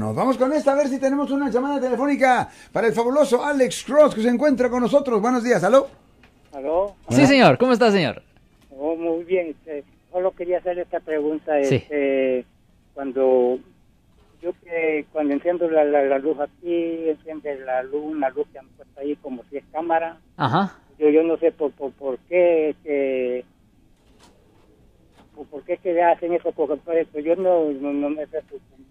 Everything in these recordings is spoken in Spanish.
teléfonos. Vamos con esta a ver si tenemos una llamada telefónica para el fabuloso Alex Cross que se encuentra con nosotros. Buenos días, ¿aló? ¿Aló? Sí, señor. ¿Cómo está, señor? Oh, muy bien. Este, solo quería hacer esta pregunta. Sí. Este, cuando yo que cuando enciendo la, la, la luz aquí, enciende la luz, una luz que han puesto ahí como si es cámara. Ajá. Yo, yo no sé por, por, por qué que por, por qué que hacen eso, porque pues, yo no, no, no me siento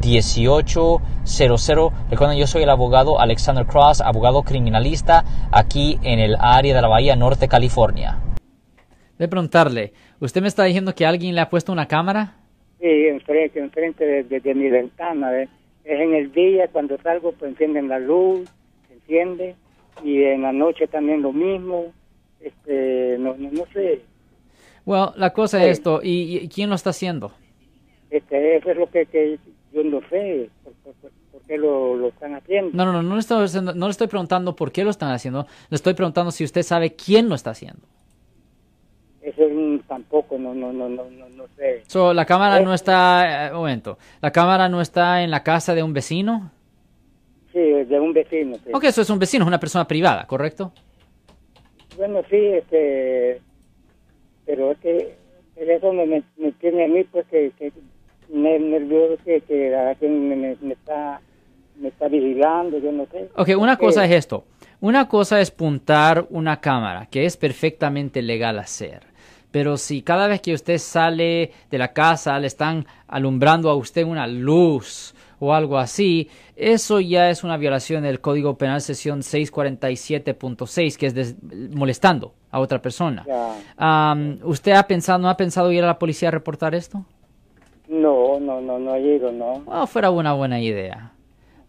1-800-530-1800. Recuerden, yo soy el abogado Alexander Cross, abogado criminalista aquí en el área de la Bahía Norte, California. De preguntarle, ¿usted me está diciendo que alguien le ha puesto una cámara? Sí, enfrente, enfrente de, de- de mi ventana. ¿eh? Es en el día, cuando salgo, pues encienden la luz, se enciende, y en la noche también lo mismo. Este, no, no, no sé, Bueno, la cosa Sí. es esto, ¿y, y quién lo está haciendo? este, eso es lo que, que yo no sé, por, por- por- por qué lo, lo están haciendo. No, no, no, no le, estoy, no le estoy preguntando por qué lo están haciendo, le estoy preguntando si usted sabe quién lo está haciendo. Eso tampoco, no, no, no, no, no, no sé. So, la cámara Eh. no está, eh, un momento, la cámara no está en la casa de un vecino. Sí, de un vecino. sí. Ok, eso es un vecino, es una persona privada, ¿correcto? Bueno, sí, este, pero es que eso me, me, tiene a mí, pues, que, nervioso, que, que me, me, me está, me está vigilando, yo no sé. Ok, una cosa es esto. Una cosa es puntar una cámara, que es perfectamente legal hacer. Pero si cada vez que usted sale de la casa le están alumbrando a usted una luz o algo así, eso ya es una violación del Código Penal Sesión 647.6, que es des- molestando a otra persona. Am, ¿Usted ha pensado, no ha pensado ir a la policía a reportar esto? No, no, no, no he ido, no. Bueno, fuera una buena idea.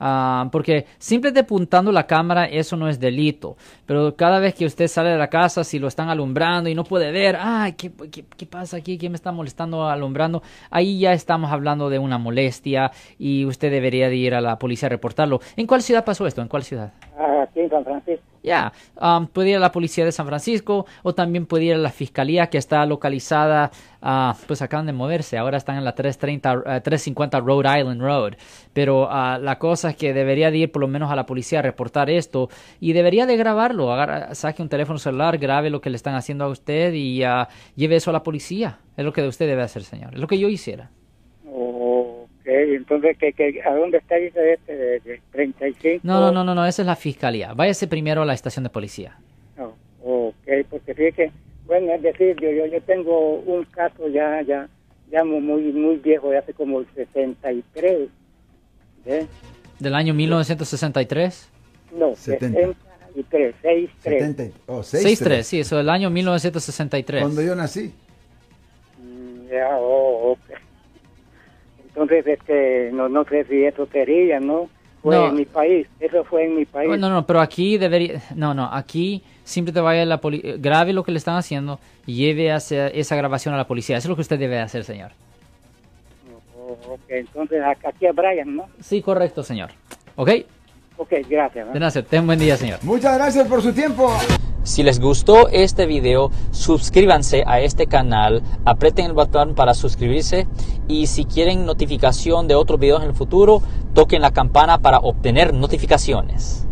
Ah, porque simplemente apuntando la cámara, eso no es delito. Pero cada vez que usted sale de la casa, si lo están alumbrando y no puede ver, ay, ¿qué, qué, qué pasa aquí? ¿Quién me está molestando alumbrando? Ahí ya estamos hablando de una molestia y usted debería de ir a la policía a reportarlo. ¿En cuál ciudad pasó esto? ¿En cuál ciudad? Ah, Aquí en San Francisco. Ya, um, puede ir a la policía de San Francisco o también puede ir a la fiscalía que está localizada, ah, pues acaban de moverse, ahora están en la 330, eh, 350 Rhode Island Road. Pero ah, la cosa es que debería de ir por lo menos a la policía a reportar esto y debería de grabarlo, agarra- saque un teléfono celular, grabe lo que le están haciendo a usted y ah, lleve eso a la policía. Es lo que usted debe hacer, señor. Es lo que yo hiciera. Ok, entonces, ¿qué, qué, a dónde está dice este de, de 35? No, no, no, no, no, esa es la fiscalía. Váyase primero a la estación de policía. No, ok, porque fíjate, bueno, es decir, yo, yo, yo tengo un caso ya, ya, ya muy, muy, muy viejo, de hace como el 63, ¿ves? Del año 1963. No, 70. 63, 63. 70, oh, 6-3, sí, eso del año 1963. Cuando yo nací. Mm, Ya, oh, ok. Entonces, este, no, no sé si eso sería, ¿no? Fue No. en mi país, eso fue en mi país. No, no, pero aquí debería, no, no, aquí siempre te vaya la poli- grabe lo que le están haciendo y lleve hacia esa grabación a la policía. Eso es lo que usted debe hacer, señor. Oh, ok, entonces aquí a Brian, ¿no? Sí, correcto, señor. ¿Ok? Ok, gracias. ¿no? De nada, ten un buen día, señor. Muchas gracias por su tiempo. Si les gustó este video, suscríbanse a este canal, aprieten el botón para suscribirse y si quieren notificación de otros videos en el futuro, toquen la campana para obtener notificaciones.